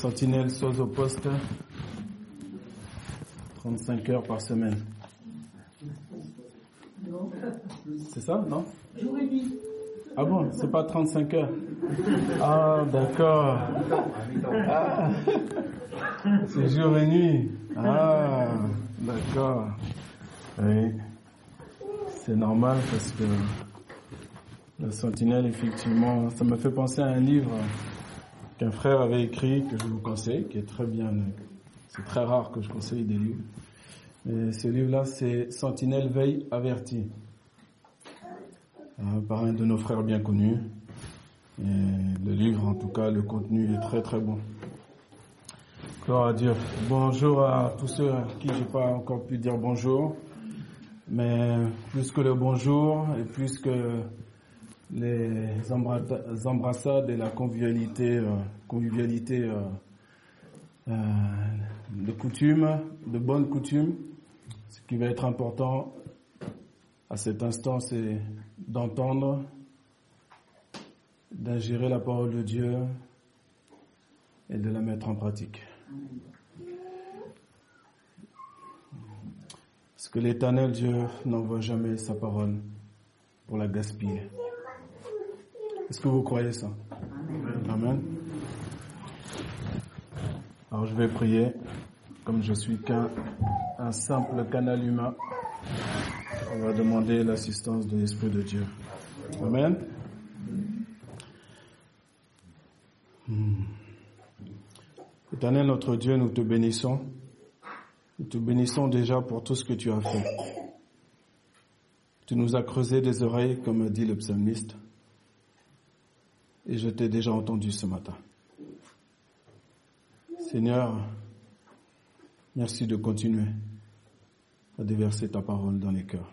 sentinelle sauce au poste 35 heures par semaine. C'est ça, non? Jour et nuit. Ah bon, c'est pas 35 heures Ah, d'accord. Ah, c'est jour et nuit. Ah, d'accord. Oui. C'est normal parce que la sentinelle, effectivement, ça me fait penser à un livre qu'un frère avait écrit, que je vous conseille, qui est très bien. C'est très rare que je conseille des livres. Ce livre-là, c'est Sentinelle veille avertie. Euh, par un de nos frères bien connus. Et le livre, en tout cas, le contenu est très très bon. Gloire à Dieu. Bonjour à tous ceux à qui j'ai pas encore pu dire bonjour. Mais plus que le bonjour et plus que les embrassades et la convivialité, euh, convivialité euh, euh, de coutume, de bonnes coutumes, ce qui va être important à cet instant, c'est d'entendre, d'ingérer la parole de Dieu et de la mettre en pratique. Parce que l'éternel Dieu n'envoie jamais sa parole pour la gaspiller. Est-ce que vous croyez ça Amen. Alors je vais prier, comme je suis qu'un un simple canal humain. On va demander l'assistance de l'Esprit de Dieu. Amen. Hmm. Éternel notre Dieu, nous te bénissons. Nous te bénissons déjà pour tout ce que tu as fait. Tu nous as creusé des oreilles, comme dit le psalmiste. Et je t'ai déjà entendu ce matin. Seigneur, merci de continuer à déverser ta parole dans les cœurs.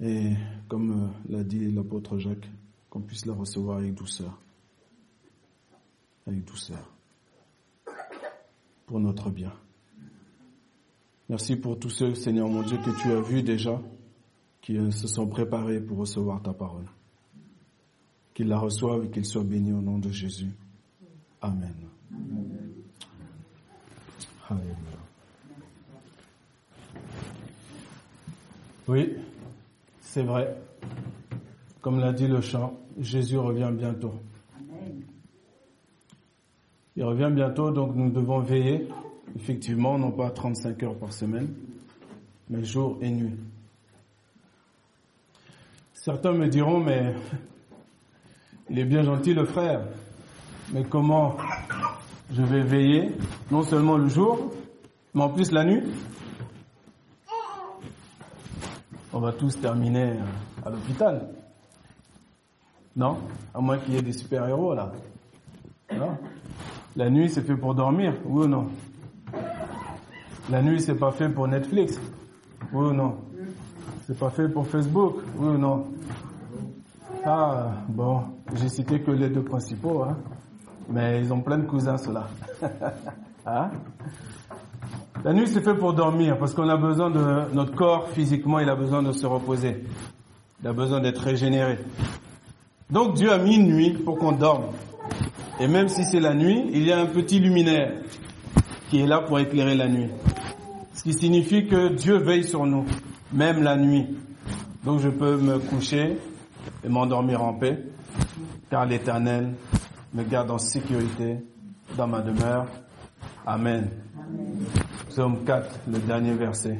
Et comme euh, l'a dit l'apôtre Jacques, qu'on puisse la recevoir avec douceur. Avec douceur. Pour notre bien. Merci pour tous ceux, Seigneur mon Dieu, que tu as vus déjà, qui euh, se sont préparés pour recevoir ta parole. Qu'ils la reçoivent et qu'ils soient bénis au nom de Jésus. Amen. Alléluia. Oui, c'est vrai. Comme l'a dit le chant, Jésus revient bientôt. Il revient bientôt, donc nous devons veiller, effectivement, non pas 35 heures par semaine, mais jour et nuit. Certains me diront, mais il est bien gentil le frère, mais comment je vais veiller, non seulement le jour, mais en plus la nuit? On va tous terminer à l'hôpital. Non? À moins qu'il y ait des super-héros là. Non? La nuit, c'est fait pour dormir, oui ou non? La nuit, c'est pas fait pour Netflix, oui ou non? C'est pas fait pour Facebook, oui ou non? Ah, bon, j'ai cité que les deux principaux, hein mais ils ont plein de cousins, ceux-là. hein? La nuit, c'est fait pour dormir, parce qu'on a besoin de, notre corps, physiquement, il a besoin de se reposer. Il a besoin d'être régénéré. Donc Dieu a mis une nuit pour qu'on dorme. Et même si c'est la nuit, il y a un petit luminaire qui est là pour éclairer la nuit. Ce qui signifie que Dieu veille sur nous, même la nuit. Donc je peux me coucher et m'endormir en paix, car l'Éternel me garde en sécurité dans ma demeure. Amen. Psaume 4, le dernier verset.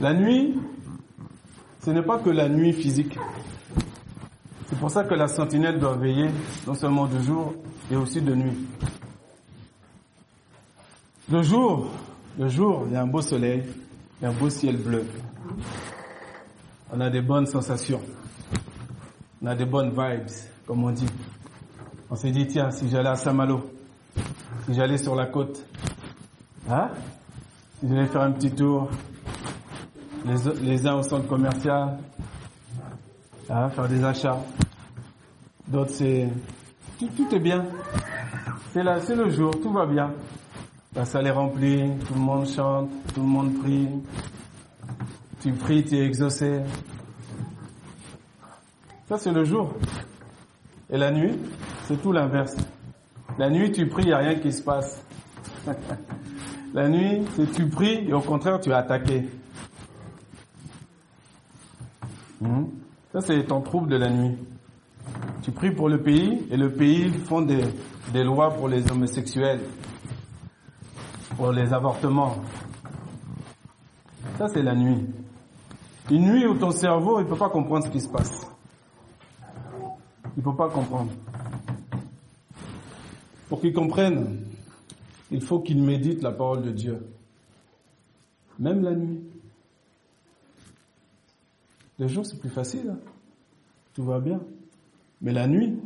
La nuit, ce n'est pas que la nuit physique. C'est pour ça que la sentinelle doit veiller non seulement de jour et aussi de nuit. Le jour, le jour, il y a un beau soleil, il y a un beau ciel bleu. On a des bonnes sensations. On a des bonnes vibes, comme on dit. On s'est dit, tiens, si j'allais à Saint-Malo, si j'allais sur la côte, hein, si j'allais faire un petit tour, les, uns au centre commercial, hein, faire des achats. D'autres, c'est, tout, tout, est bien. C'est là, c'est le jour, tout va bien. La salle est remplie, tout le monde chante, tout le monde prie. Tu pries, tu es exaucé. Ça, c'est le jour. Et la nuit, c'est tout l'inverse. La nuit, tu pries, il n'y a rien qui se passe. la nuit, c'est tu pries et au contraire, tu es attaqué. Hmm? Ça, c'est ton trouble de la nuit. Tu pries pour le pays et le pays font des, des lois pour les homosexuels, pour les avortements. Ça, c'est la nuit. Une nuit où ton cerveau, il ne peut pas comprendre ce qui se passe. Il ne peut pas comprendre. Pour qu'il comprenne, il faut qu'il médite la parole de Dieu. Même la nuit. Le jour, c'est plus facile. Hein. Tout va bien. Mais la nuit,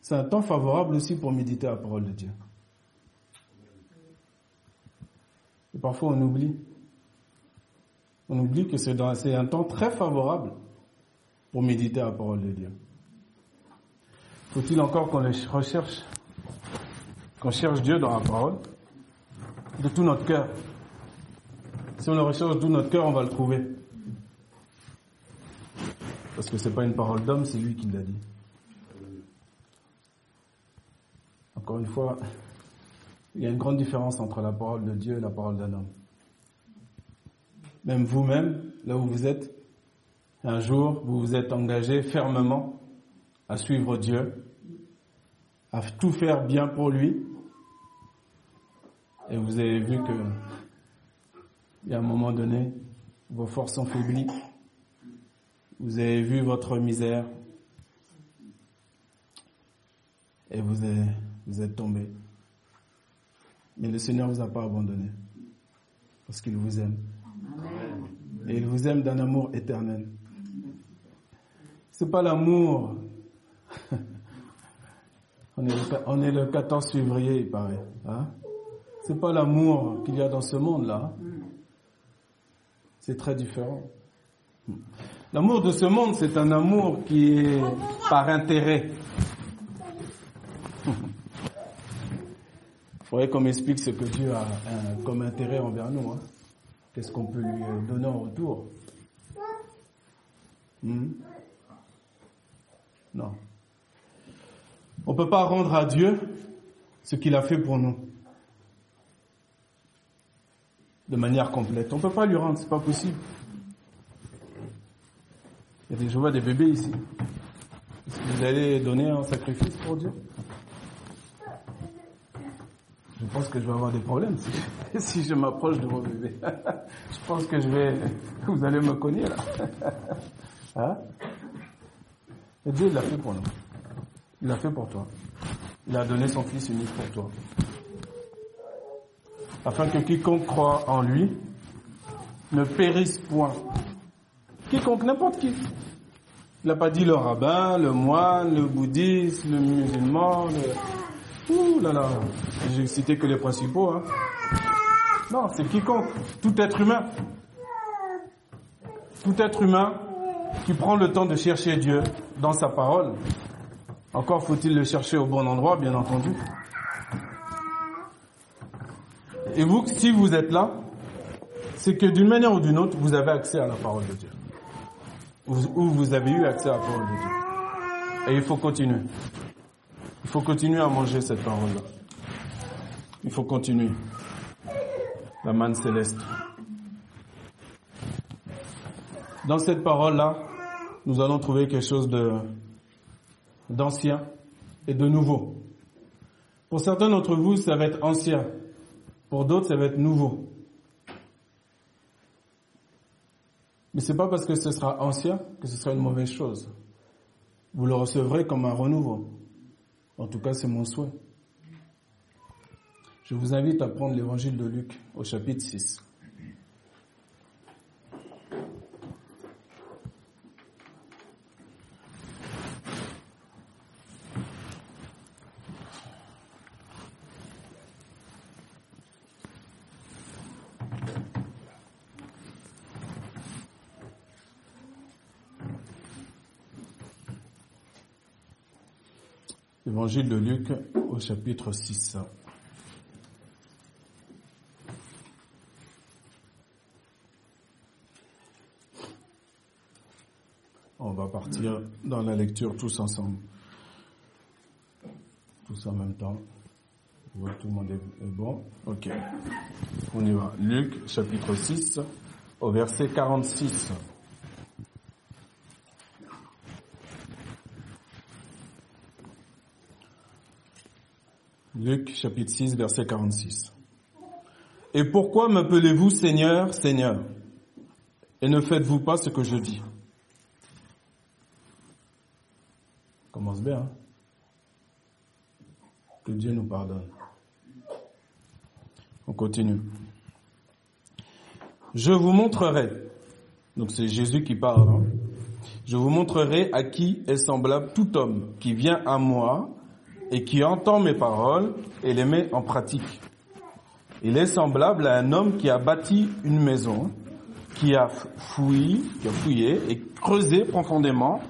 c'est un temps favorable aussi pour méditer la parole de Dieu. Et parfois, on oublie. On oublie que c'est un temps très favorable pour méditer la parole de Dieu. Faut-il encore qu'on recherche, cherche Dieu dans la parole? De tout notre cœur Si on le recherche de tout notre cœur, on va le trouver. Parce que c'est pas une parole d'homme, c'est lui qui l'a dit. Encore une fois, il y a une grande différence entre la parole de Dieu et la parole d'un homme. Même vous-même, là où vous êtes, un jour, vous vous êtes engagé fermement à suivre Dieu, à tout faire bien pour lui. Et vous avez vu que, il y a un moment donné, vos forces sont faiblies. Vous avez vu votre misère. Et vous êtes, vous êtes tombé. Mais le Seigneur ne vous a pas abandonné. Parce qu'il vous aime. Et il vous aime d'un amour éternel. C'est pas l'amour on est, le, 14 février, il paraît. Hein? C'est pas l'amour qu'il y a dans ce monde-là. C'est très différent. L'amour de ce monde, c'est un amour qui est par intérêt. Il faudrait qu'on m'explique ce que Dieu a comme intérêt envers nous. Hein. Qu'est-ce qu'on peut lui donner en retour? Hmm? Non. On ne peut pas rendre à Dieu ce qu'il a fait pour nous. De manière complète. On ne peut pas lui rendre, c'est pas possible. Je vois des bébés ici. Est-ce que vous allez donner un sacrifice pour Dieu? Je pense que je vais avoir des problèmes si, je m'approche de vos bébés. je pense que je vais, vous allez me cogner là. hein? Dieu l'a fait pour nous. Il l'a fait pour toi. Il a donné son Fils unique pour toi. Afin que quiconque croit en lui ne périsse point. Quiconque, n'importe qui. Il n'a pas dit le rabbin, le moine, le bouddhiste, le musulman, le... Ouh là là, j'ai cité que les principaux. Hein. Non, c'est quiconque, tout être humain. Tout être humain qui prend le temps de chercher Dieu dans sa parole, encore faut-il le chercher au bon endroit, bien entendu. Et vous, si vous êtes là, c'est que d'une manière ou d'une autre, vous avez accès à la parole de Dieu. Ou vous avez eu accès à la parole de Dieu. Et il faut continuer. Il faut continuer à manger cette parole-là. Il faut continuer. La manne céleste. Dans cette parole-là, nous allons trouver quelque chose de d'ancien et de nouveau. Pour certains d'entre vous, ça va être ancien. Pour d'autres, ça va être nouveau. Mais c'est pas parce que ce sera ancien que ce sera une mauvaise chose. Vous le recevrez comme un renouveau. En tout cas, c'est mon souhait. Je vous invite à prendre l'évangile de Luc au chapitre 6. Évangile de Luc au chapitre 6. On va partir dans la lecture tous ensemble. tous en même temps. Tout le monde est, est bon? Ok. On y va. Luc, chapitre 6, au verset 46. Luc, chapitre 6, verset 46. Et pourquoi m'appelez-vous Seigneur, Seigneur Et ne faites-vous pas ce que je dis? Commence bien. hein. Que Dieu nous pardonne. On continue. Je vous montrerai. Donc c'est Jésus qui parle. hein. Je vous montrerai à qui est semblable tout homme qui vient à moi et qui entend mes paroles et les met en pratique. Il est semblable à un homme qui a bâti une maison, qui a fouillé, et creusé profondément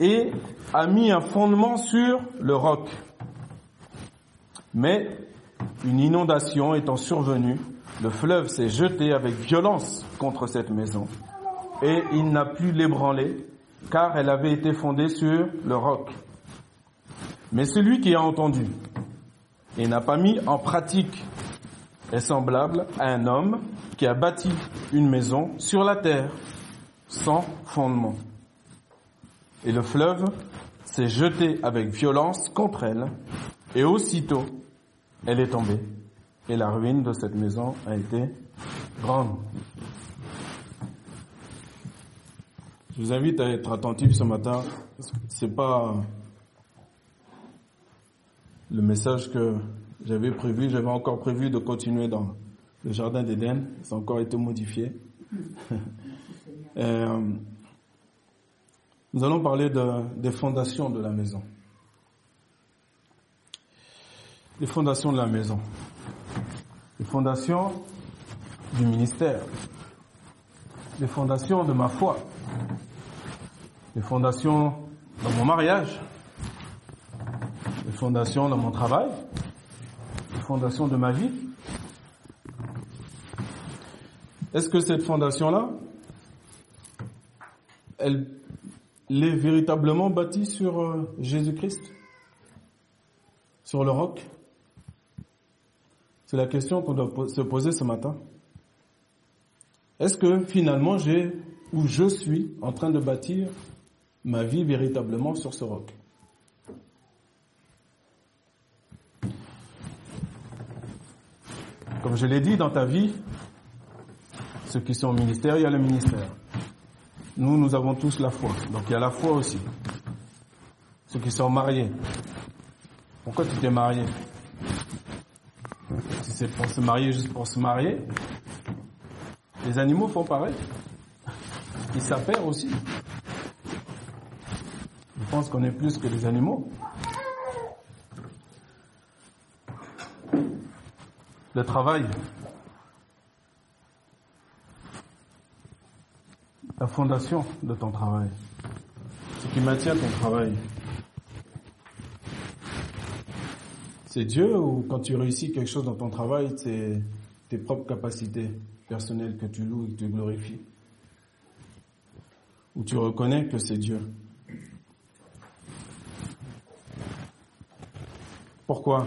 et a mis un fondement sur le roc. Mais une inondation étant survenue, le fleuve s'est jeté avec violence contre cette maison et il n'a pu l'ébranler car elle avait été fondée sur le roc. Mais celui qui a entendu et n'a pas mis en pratique est semblable à un homme qui a bâti une maison sur la terre sans fondement. Et le fleuve s'est jeté avec violence contre elle et aussitôt elle est tombée et la ruine de cette maison a été grande. Je vous invite à être attentif ce matin. C'est pas le message que j'avais prévu. J'avais encore prévu de continuer dans le jardin d'Éden. Ça a encore été modifié. Euh, nous allons parler de- des fondations de la maison. Les fondations de la maison. Les fondations du ministère. Les fondations de ma foi. Les fondations dans mon mariage. Les fondations dans mon travail. Les fondations de ma vie. Est-ce que cette fondation-là, elle, est véritablement bâtie sur euh, Jésus-Christ? Sur le roc? C'est la question qu'on doit se poser ce matin. Est-ce que finalement j'ai ou je suis en train de bâtir ma vie véritablement sur ce roc? Comme je l'ai dit, dans ta vie, ceux qui sont au ministère, il y a le ministère. Nous, nous avons tous la foi. Donc il y a la foi aussi. Ceux qui sont mariés. Pourquoi tu t'es marié? Si c'est pour se marier juste pour se marier, les animaux font pareil. Ils s'affairent aussi. Je pense qu'on est plus que les animaux. Le travail. La fondation de ton travail. Ce qui maintient ton travail. C'est Dieu ou quand tu réussis quelque chose dans ton travail, c'est tes propres capacités personnelles que tu loues et que tu glorifies? Ou tu reconnais que c'est Dieu? Pourquoi?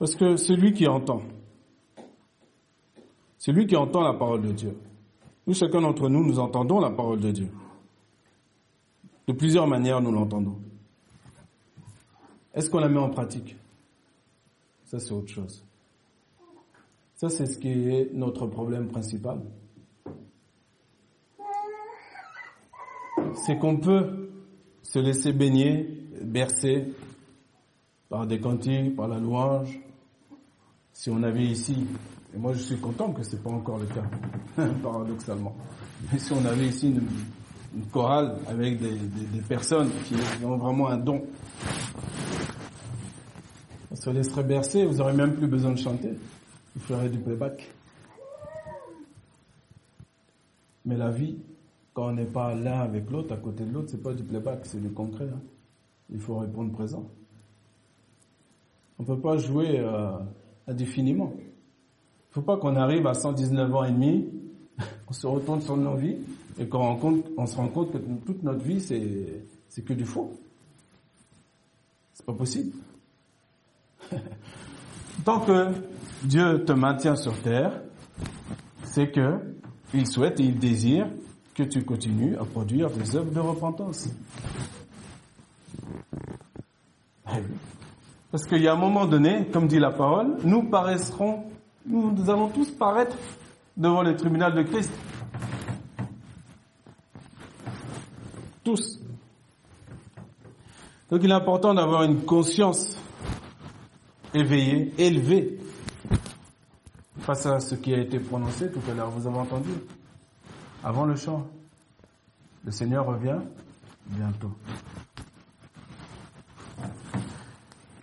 Parce que celui qui entend, c'est lui qui entend la parole de Dieu. Nous, chacun d'entre nous, nous entendons la parole de Dieu. De plusieurs manières, nous l'entendons. Est-ce qu'on la met en pratique? Ça, c'est autre chose. Ça, c'est ce qui est notre problème principal. C'est qu'on peut se laisser baigner, bercer par des cantiques, par la louange. Si on avait ici, et moi je suis content que ce n'est pas encore le cas, paradoxalement, mais si on avait ici une, chorale avec des personnes qui ont vraiment un don, on se laisserait bercer, vous n'aurez même plus besoin de chanter, vous ferez du playback. Mais la vie, quand on n'est pas l'un avec l'autre, à côté de l'autre, c'est pas du playback, c'est du concret. hein. Il faut répondre présent. On ne peut pas jouer euh, indéfiniment. Il ne faut pas qu'on arrive à 119 ans et demi, on se retourne sur nos vies et qu'on se rend compte que toute notre vie, c'est c'est que du faux. C'est pas possible. Tant que Dieu te maintient sur terre, c'est que il souhaite et il désire que tu continues à produire des œuvres de repentance. Parce qu'il y a un moment donné, comme dit la parole, nous paraîtrons, nous allons tous paraître devant le tribunal de Christ. Tous. Donc il est important d'avoir une conscience éveillée, élevée, face à ce qui a été prononcé tout à l'heure. Vous avez entendu? Avant le chant. Le Seigneur revient bientôt.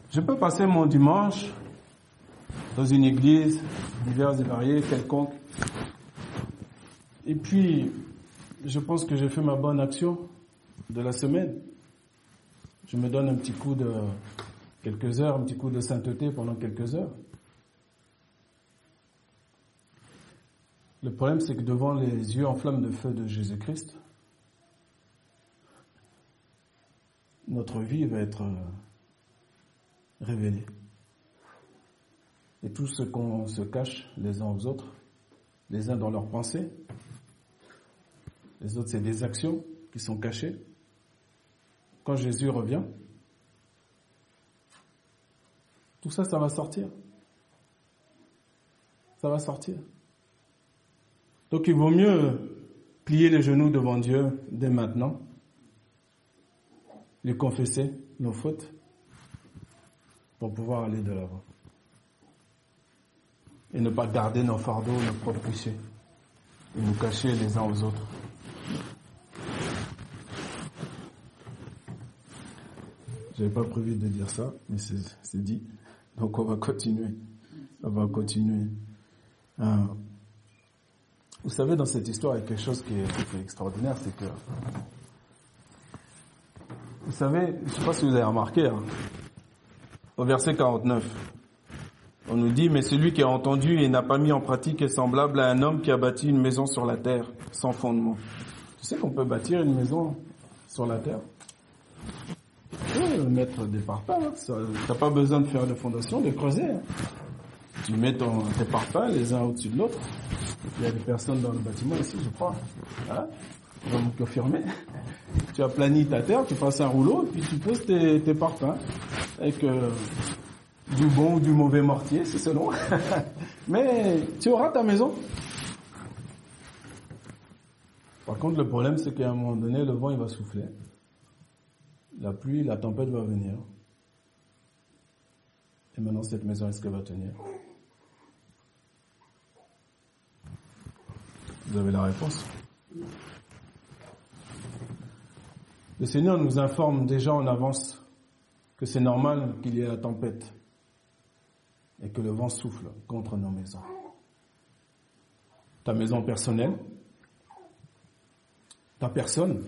Je peux passer mon dimanche dans une église diverse et variée, quelconque. Et puis, je pense que j'ai fait ma bonne action de la semaine. Je me donne un petit coup de quelques heures, un petit coup de sainteté pendant quelques heures. Le problème, c'est que devant les yeux en flamme de feu de Jésus-Christ, notre vie va être révélée. Et tout ce qu'on se cache les uns aux autres, les uns dans leurs pensées, les autres c'est des actions qui sont cachées. Quand Jésus revient, tout ça, ça va sortir. Ça va sortir. Donc il vaut mieux plier les genoux devant Dieu dès maintenant, lui confesser nos fautes pour pouvoir aller de l'avant. Et ne pas garder nos fardeaux, nos propres péchés, et nous cacher les uns aux autres. J'avais pas prévu de dire ça, mais c'est dit. Donc on va continuer. On va continuer. Euh, vous savez, dans cette histoire, il y a quelque chose qui est, extraordinaire, c'est que, vous savez, je ne sais pas si vous avez remarqué, hein, au verset 49, on nous dit, mais celui qui a entendu et n'a pas mis en pratique est semblable à un homme qui a bâti une maison sur la terre, sans fondement. Tu sais qu'on peut bâtir une maison sur la terre? Peux mettre des parpaings, hein. tu n'as pas besoin de faire de fondation, de creuser. Hein. Tu mets tes parpaings les uns au-dessus de l'autre. Il y a des personnes dans le bâtiment ici, je crois. Hein On va vous confirmer. Tu aplanis ta terre, tu passes un rouleau, puis tu poses tes, tes parpaings avec du bon ou du mauvais mortier, c'est selon. Mais tu auras ta maison. Par contre, le problème, c'est qu'à un moment donné, le vent, va souffler. La pluie, la tempête va venir. Et maintenant, cette maison, est-ce qu'elle va tenir? Vous avez la réponse? Le Seigneur nous informe déjà en avance que c'est normal qu'il y ait la tempête et que le vent souffle contre nos maisons. Ta maison personnelle, ta personne,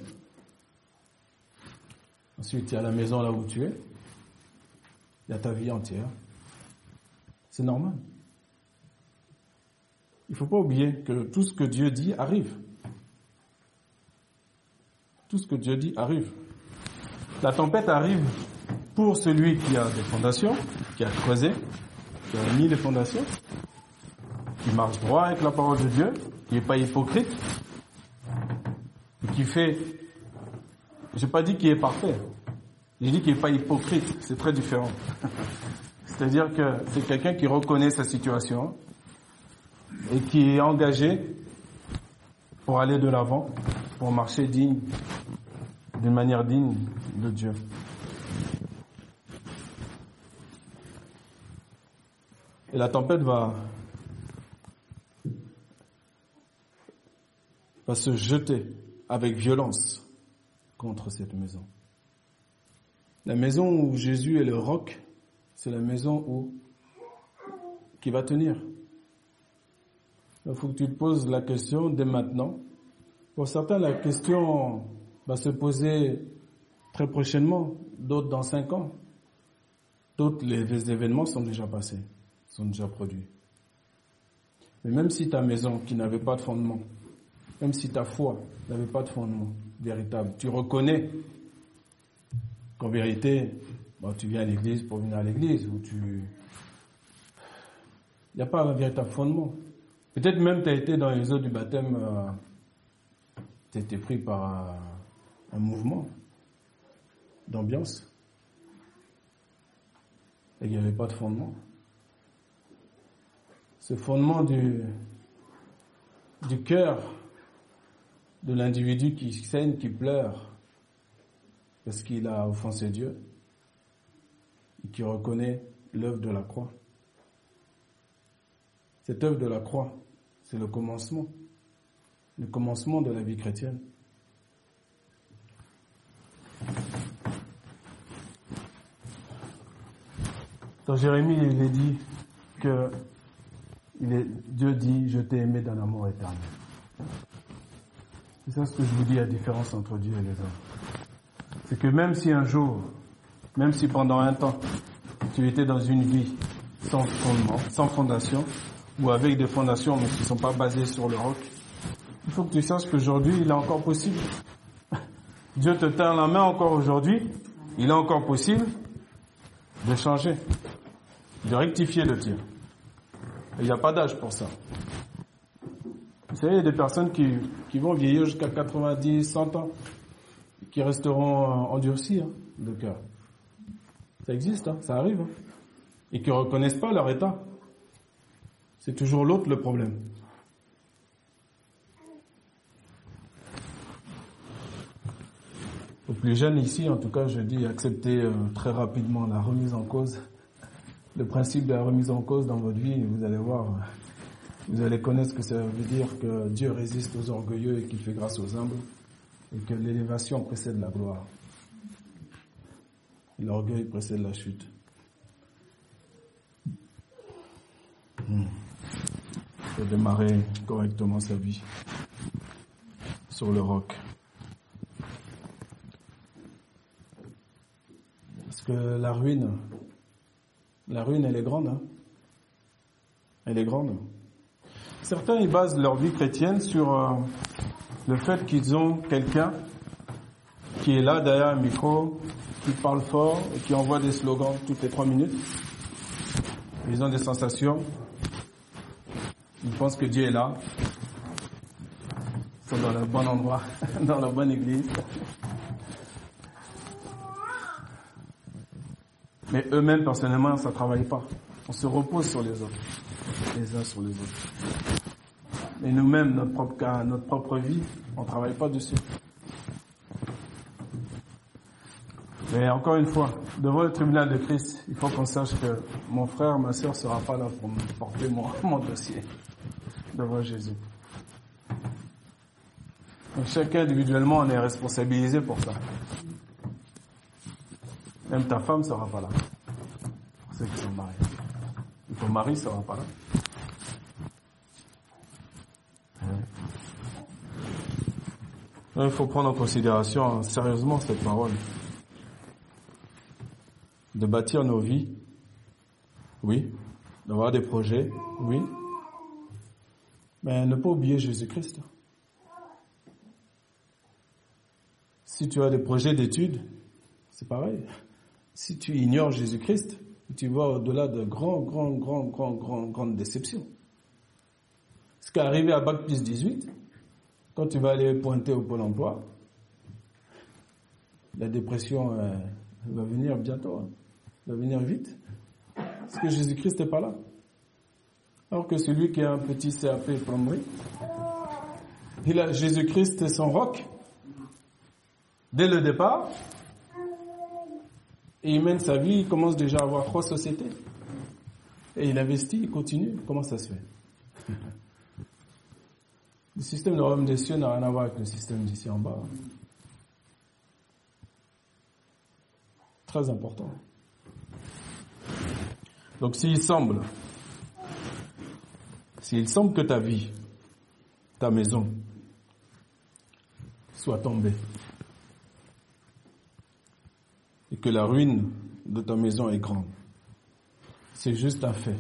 ensuite il y a la maison là où tu es, il y a ta vie entière. C'est normal. Il ne faut pas oublier que tout ce que Dieu dit arrive. Tout ce que Dieu dit arrive. La tempête arrive pour celui qui a des fondations, qui a creusé, qui a mis les fondations, qui marche droit avec la parole de Dieu, qui n'est pas hypocrite, qui fait, j'ai pas dit qu'il est parfait, j'ai dit qu'il n'est pas hypocrite, c'est très différent. C'est-à-dire que c'est quelqu'un qui reconnaît sa situation, et qui est engagé pour aller de l'avant, pour marcher digne, d'une manière digne de Dieu. Et la tempête va, se jeter avec violence contre cette maison. La maison où Jésus est le roc, c'est la maison où qui va tenir. Il faut que tu te poses la question dès maintenant. Pour certains, la question va se poser très prochainement, d'autres dans cinq ans. D'autres, les, événements sont déjà passés, sont déjà produits. Mais même si ta maison qui n'avait pas de fondement, même si ta foi n'avait pas de fondement véritable, tu reconnais qu'en vérité, bon, tu viens à l'église pour venir à l'église, ou tu... Il n'y a pas un véritable fondement. Peut-être même tu as été dans les eaux du baptême, euh, tu été pris par un, mouvement d'ambiance. Et il n'y avait pas de fondement. Ce fondement du, cœur de l'individu qui saigne, qui pleure, parce qu'il a offensé Dieu, et qui reconnaît l'œuvre de la croix. Cette œuvre de la croix, c'est le commencement, le commencement de la vie chrétienne. Dans Jérémie, il est dit que Dieu dit, je t'ai aimé d'un amour éternel. C'est ça ce que je vous dis, la différence entre Dieu et les hommes. C'est que même si un jour, même si pendant un temps, tu étais dans une vie sans fondement, sans fondation, ou avec des fondations mais qui ne sont pas basées sur le roc. Il faut que tu saches qu'aujourd'hui, il est encore possible. Dieu te tend la main encore aujourd'hui. Il est encore possible de changer, de rectifier le tir. Il n'y a pas d'âge pour ça. Vous savez, il y a des personnes qui, qui vont vieillir jusqu'à 90, 100 ans, qui resteront euh, endurcis hein, de cœur. Ça existe, hein, ça arrive. Hein. Et qui ne reconnaissent pas leur état. C'est toujours l'autre le problème. Aux plus jeunes ici, en tout cas, je dis acceptez euh, très rapidement la remise en cause. Le principe de la remise en cause dans votre vie, vous allez voir, vous allez connaître ce que ça veut dire que Dieu résiste aux orgueilleux et qu'il fait grâce aux humbles et que l'élévation précède la gloire. L'orgueil précède la chute. Hmm démarrer correctement sa vie sur le roc. Parce que la ruine, la ruine, elle est grande. Hein. elle est grande. Certains, ils basent leur vie chrétienne sur euh, le fait qu'ils ont quelqu'un qui est là derrière un micro, qui parle fort et qui envoie des slogans toutes les trois minutes. Ils ont des sensations, ils pensent que Dieu est là. Ils sont dans le bon endroit, dans la bonne église. Mais eux-mêmes, personnellement, ça ne travaille pas. On se repose sur les autres, les uns sur les autres. Mais nous-mêmes, notre propre cas, notre propre vie, on ne travaille pas dessus. Mais encore une fois, devant le tribunal de Christ, il faut qu'on sache que mon frère, ma soeur ne sera pas là pour me porter mon dossier devant Jésus. Donc chacun individuellement, on est responsabilisé pour ça. Même ta femme ne sera pas là. Pour ceux qui sont mariés. ton mari ne sera pas là. Il faut prendre en considération sérieusement cette parole. De bâtir nos vies, oui. D'avoir des projets, oui. Mais ne pas oublier Jésus-Christ. Si tu as des projets d'études, c'est pareil. Si tu ignores Jésus-Christ, tu vas au-delà de grands, grands, grands, grands, grandes déceptions. Ce qui est arrivé à Bac plus 18, quand tu vas aller pointer au Pôle emploi, la dépression euh, va venir bientôt, hein. va venir vite. Parce que Jésus-Christ n'est pas là. Alors que celui qui a un petit CAP plomberie, il a Jésus-Christ et son roc dès le départ. Et il mène sa vie, il commence déjà à avoir trois sociétés. Et il investit, il continue. Comment ça se fait? Le système de l'homme des cieux n'a rien à voir avec le système d'ici en bas. Très important. Donc s'il semble s'il semble que ta vie, ta maison, soit tombée, et que la ruine de ta maison est grande, c'est juste un fait.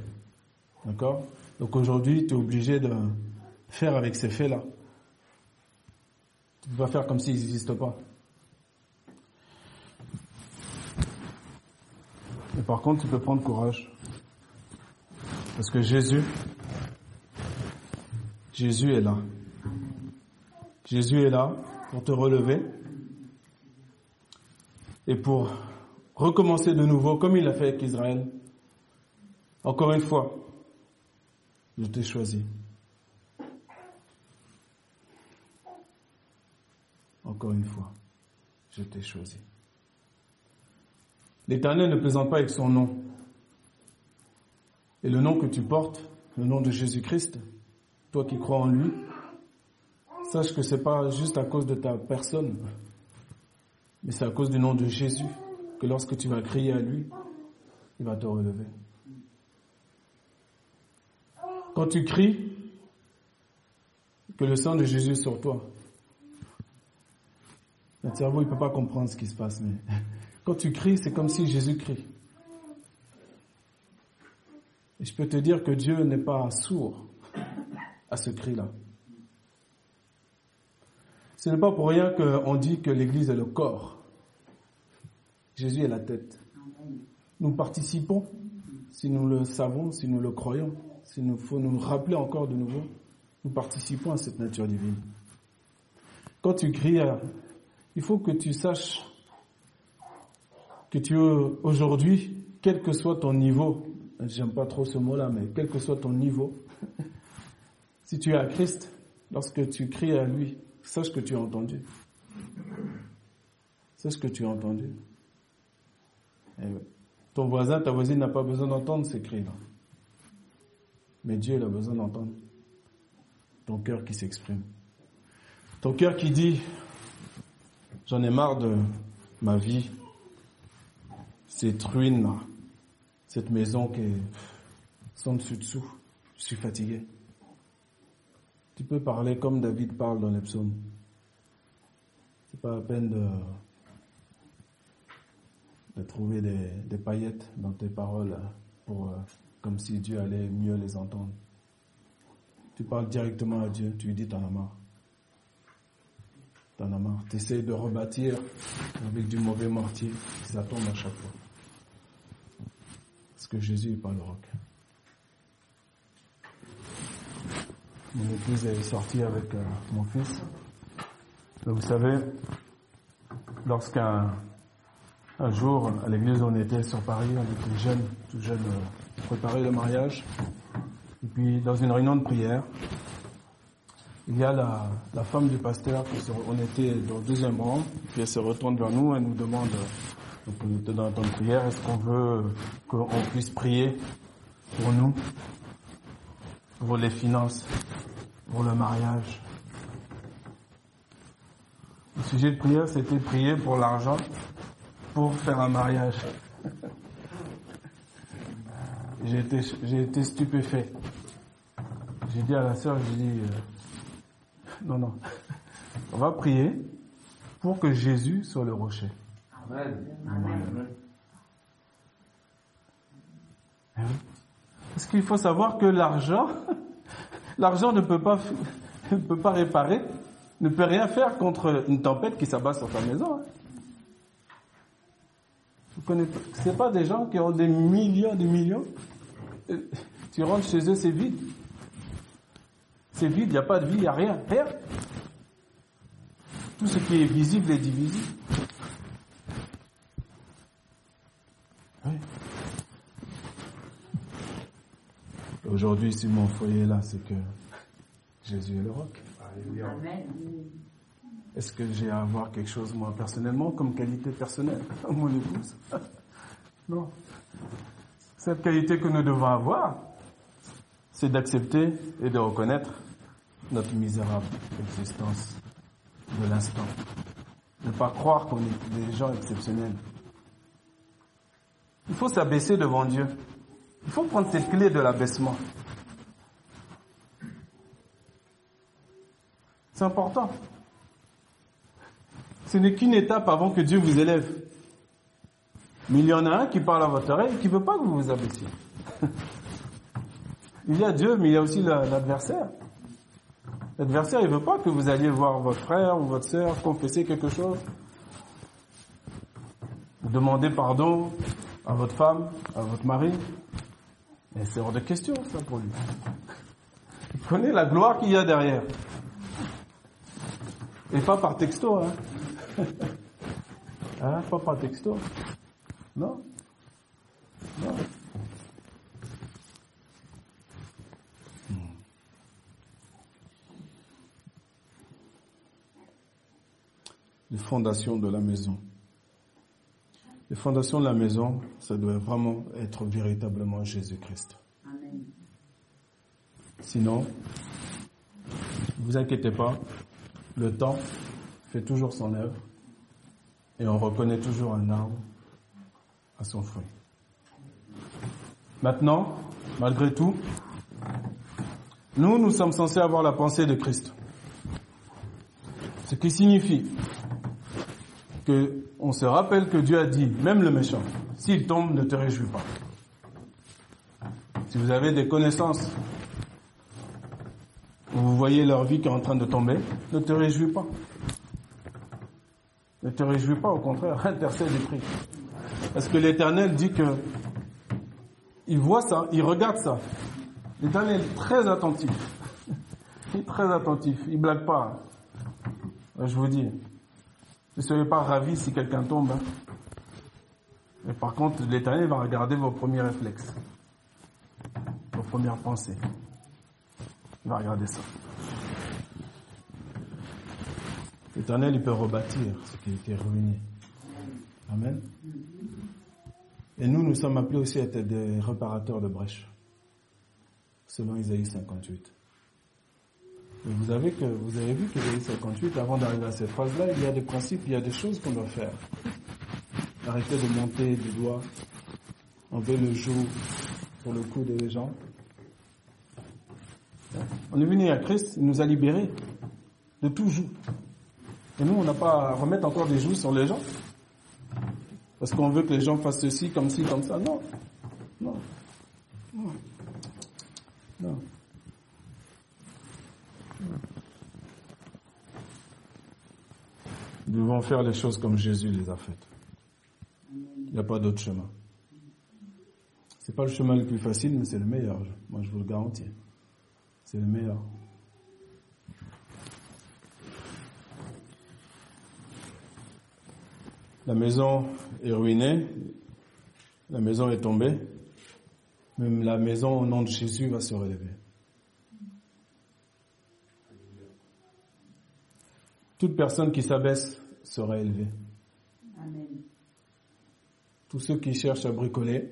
D'accord? Donc aujourd'hui, tu es obligé de faire avec ces faits-là. Tu ne peux pas faire comme s'ils n'existent pas. Mais par contre, tu peux prendre courage. Parce que Jésus, Jésus est là. Jésus est là pour te relever et pour recommencer de nouveau comme il l'a fait avec Israël. Encore une fois, je t'ai choisi. Encore une fois, je t'ai choisi. L'Éternel ne plaisante pas avec son nom. Et le nom que tu portes, le nom de Jésus-Christ, toi qui crois en lui, sache que c'est pas juste à cause de ta personne, mais c'est à cause du nom de Jésus que lorsque tu vas crier à lui, il va te relever. Quand tu cries, que le sang de Jésus est sur toi, le cerveau, il ne peut pas comprendre ce qui se passe, mais quand tu cries, c'est comme si Jésus crie. Et je peux te dire que Dieu n'est pas sourd à ce cri-là. Ce n'est pas pour rien qu'on dit que l'Église est le corps. Jésus est la tête. Nous participons, si nous le savons, si nous le croyons, s'il nous faut nous rappeler encore de nouveau, nous participons à cette nature divine. Quand tu cries, il faut que tu saches que tu aujourd'hui, quel que soit ton niveau, j'aime pas trop ce mot-là, mais quel que soit ton niveau, si tu es à Christ, lorsque tu cries à lui, sache que tu as entendu. Sache que tu as entendu. ton voisin, ta voisine n'a pas besoin d'entendre ces cris-là. Mais Dieu, il a besoin d'entendre ton cœur qui s'exprime. Ton cœur qui dit, j'en ai marre de ma vie, cette ruine, cette maison qui est sans dessus-dessous, je suis fatigué. Tu peux parler comme David parle dans les psaumes. C'est pas la peine de, trouver des, paillettes dans tes paroles pour, euh, comme si Dieu allait mieux les entendre. Tu parles directement à Dieu, tu lui dis t'en as marre. T'en as marre. Tu essaies de rebâtir avec du mauvais mortier, ça tombe à chaque fois. Parce que Jésus n'est pas le roc. Mon épouse est sortie avec euh, mon fils. vous savez, lorsqu'un un jour, à l'église où on était sur Paris, on était jeunes, tout jeunes, euh, préparer le mariage. Et puis, dans une réunion de prière, il y a la, la femme du pasteur, on était dans le deuxième rang, puis elle se retourne vers nous, et nous demande, donc on était dans un temps de prière, est-ce qu'on veut qu'on puisse prier pour nous, pour les finances, pour le mariage. Le sujet de prière, c'était prier pour l'argent, pour faire un mariage. J'ai été, j'ai été stupéfait. J'ai dit à la sœur, j'ai dit, euh, non, non, on va prier pour que Jésus soit le rocher. Amen. Amen. Parce qu'il faut savoir que l'argent, L'argent ne peut pas, réparer, ne peut rien faire contre une tempête qui s'abat sur ta maison. Hein. Vous connaissez, pas des gens qui ont des millions, des millions? Tu rentres chez eux, c'est vide. C'est vide, il n'y a pas de vie, il n'y a rien, rien. Tout ce qui est visible est divisible. Aujourd'hui, si mon foyer est là, c'est que Jésus est le roc. Est-ce que j'ai à avoir quelque chose, moi, personnellement, comme qualité personnelle à mon épouse? Non. Cette qualité que nous devons avoir, c'est d'accepter et de reconnaître notre misérable existence de l'instant. Ne pas croire qu'on est des gens exceptionnels. Il faut s'abaisser devant Dieu. Il faut prendre cette clé de l'abaissement. C'est important. Ce n'est qu'une étape avant que Dieu vous élève. Mais il y en a un qui parle à votre oreille et qui ne veut pas que vous vous abaissiez. il y a Dieu, mais il y a aussi l'adversaire. L'adversaire, il ne veut pas que vous alliez voir votre frère ou votre sœur confesser quelque chose, demander pardon, à votre femme, à votre mari. C'est hors de question, ça, pour lui. Vous connaissez la gloire qu'il y a derrière. Et pas par texto, hein. hein pas par texto. Non. Non. Les fondations de la maison. Les fondations de la maison, ça doit vraiment être véritablement Jésus-Christ. Sinon, ne vous inquiétez pas, le temps fait toujours son œuvre et on reconnaît toujours un arbre à son fruit. Maintenant, malgré tout, nous, nous sommes censés avoir la pensée de Christ. Ce qui signifie on se rappelle que Dieu a dit, même le méchant, s'il tombe, ne te réjouis pas. Si vous avez des connaissances, vous voyez leur vie qui est en train de tomber, ne te réjouis pas. Ne te réjouis pas, au contraire, intercède et prie. Parce que l'Éternel dit que il voit ça, il regarde ça. L'Éternel est très attentif. Il est très attentif, il blague pas. Je vous dis, ne soyez pas ravis si quelqu'un tombe. Hein. Mais par contre, l'Éternel va regarder vos premiers réflexes, vos premières pensées. Il va regarder ça. L'Éternel, il peut rebâtir ce qui a été ruiné. Amen. Et nous, nous sommes appelés aussi à être des réparateurs de brèches, selon Isaïe 58. Vous avez, que, vous avez vu que Isaïe 58, avant d'arriver à cette phrase-là, il y a des principes, il y a des choses qu'on doit faire. Arrêtez de monter du doigt, enlever le jour pour le coup des gens. On est venu à Christ, il nous a libérés de tout joug. Et nous, on n'a pas à remettre encore des joues sur les gens. Parce qu'on veut que les gens fassent ceci, comme ci, comme ça. Non. Non. Non. non. Nous devons faire les choses comme Jésus les a faites. Il n'y a pas d'autre chemin. C'est pas le chemin le plus facile, mais c'est le meilleur. Moi, je vous le garantis. C'est le meilleur. La maison est ruinée, la maison est tombée, même la maison au nom de Jésus va se relever. Toute personne qui s'abaisse sera élevée. Amen. Tous ceux qui cherchent à bricoler,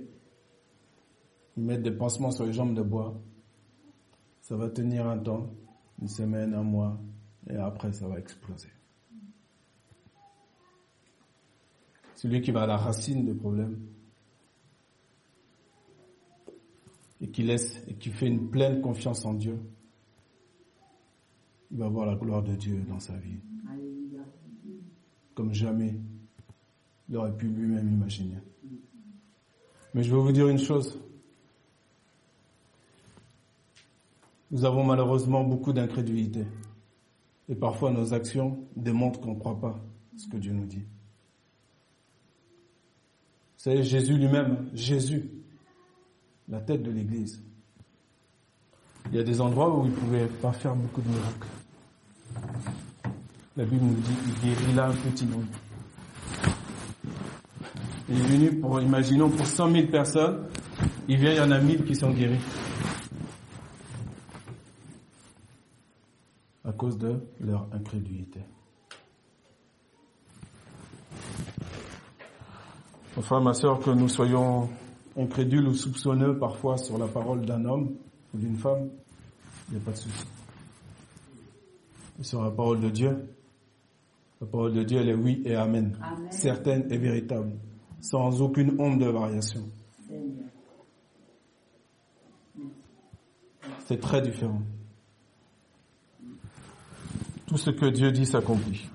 ils mettent des pansements sur les jambes de bois. Ça va tenir un temps, une semaine, un mois, et après ça va exploser. celui qui va à la racine des problèmes et qui laisse et qui fait une pleine confiance en Dieu, il va voir la gloire de Dieu dans sa vie. Comme jamais il aurait pu lui-même imaginer. Mais je vais vous dire une chose. Nous avons malheureusement beaucoup d'incrédulité. Et parfois nos actions démontrent qu'on ne croit pas ce que Dieu nous dit. C'est Jésus lui-même, Jésus, la tête de l'Église. Il y a des endroits où il ne pouvait pas faire beaucoup de miracles. La Bible nous dit qu'il guérit là un petit nombre. Il est venu pour, imaginons, pour 100 000 personnes. Il vient, il y en a 1000 qui sont guéris. À cause de leur incrédulité. Enfin, ma soeur, que nous soyons incrédules ou soupçonneux parfois sur la parole d'un homme ou d'une femme, il n'y a pas de souci. Sur la parole de Dieu, la parole de Dieu, elle est oui et amen. Certaine et véritable, sans aucune onde de variation. C'est très différent. Tout ce que Dieu dit s'accomplit.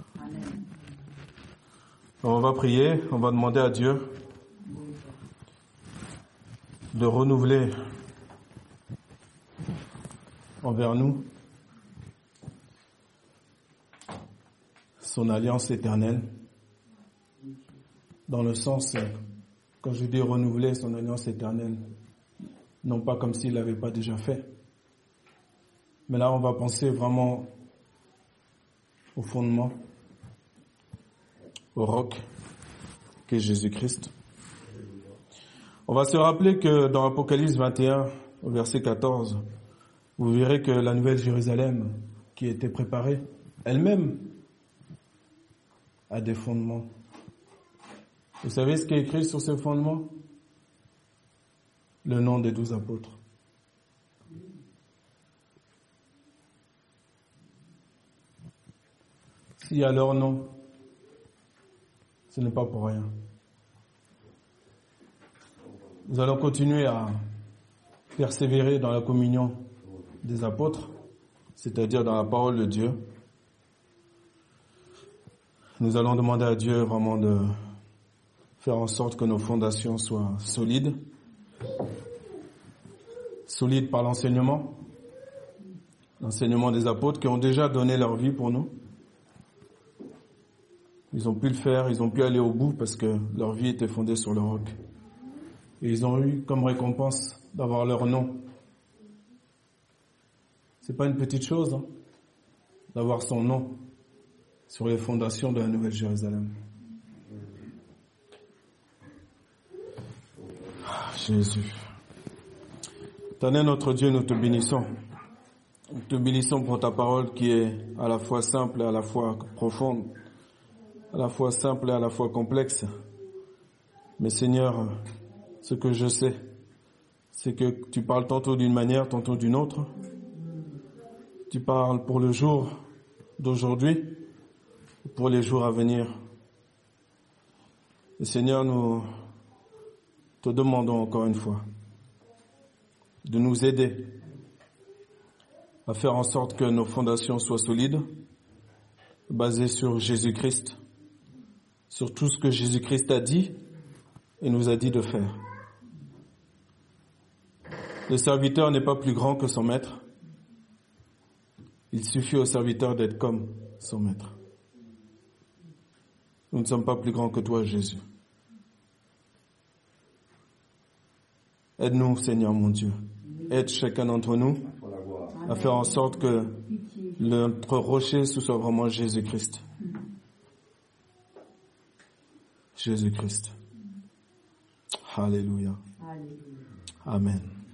On va prier, on va demander à Dieu de renouveler envers nous son alliance éternelle dans le sens Quand je dis renouveler son alliance éternelle, non pas comme s'il l'avait pas déjà fait. Mais là, on va penser vraiment au fondement, au roc, qui est Jésus-Christ. On va se rappeler que dans Apocalypse 21, au verset 14, vous verrez que la nouvelle Jérusalem qui était préparée, elle-même a des fondements. Vous savez ce qui est écrit sur ces fondements? Le nom des douze apôtres. S'il y a leur nom, ce n'est pas pour rien. Nous allons continuer à persévérer dans la communion des apôtres, c'est-à-dire dans la parole de Dieu. Nous allons demander à Dieu vraiment de faire en sorte que nos fondations soient solides, solides par l'enseignement, l'enseignement des apôtres qui ont déjà donné leur vie pour nous. Ils ont pu le faire, ils ont pu aller au bout parce que leur vie était fondée sur le roc. Et ils ont eu comme récompense d'avoir leur nom. C'est pas une petite chose, hein, d'avoir son nom sur les fondations de la Nouvelle Jérusalem. Jésus. Éternel notre Dieu, nous te bénissons. Nous te bénissons pour ta parole qui est à la fois simple et à la fois profonde, à la fois simple et à la fois complexe. Mais Seigneur, ce que je sais, c'est que tu parles tantôt d'une manière, tantôt d'une autre. Tu parles pour le jour d'aujourd'hui, pour les jours à venir. Seigneur, nous te demandons encore une fois de nous aider à faire en sorte que nos fondations soient solides, basées sur Jésus-Christ, sur tout ce que Jésus-Christ a dit et nous a dit de faire. Le serviteur n'est pas plus grand que son maître. Il suffit au serviteur d'être comme son maître. Nous ne sommes pas plus grands que toi, Jésus. Aide-nous, Seigneur mon Dieu. Aide chacun d'entre nous à faire en sorte que notre rocher ce soit vraiment Jésus-Christ. Jésus-Christ. Alléluia. Amen.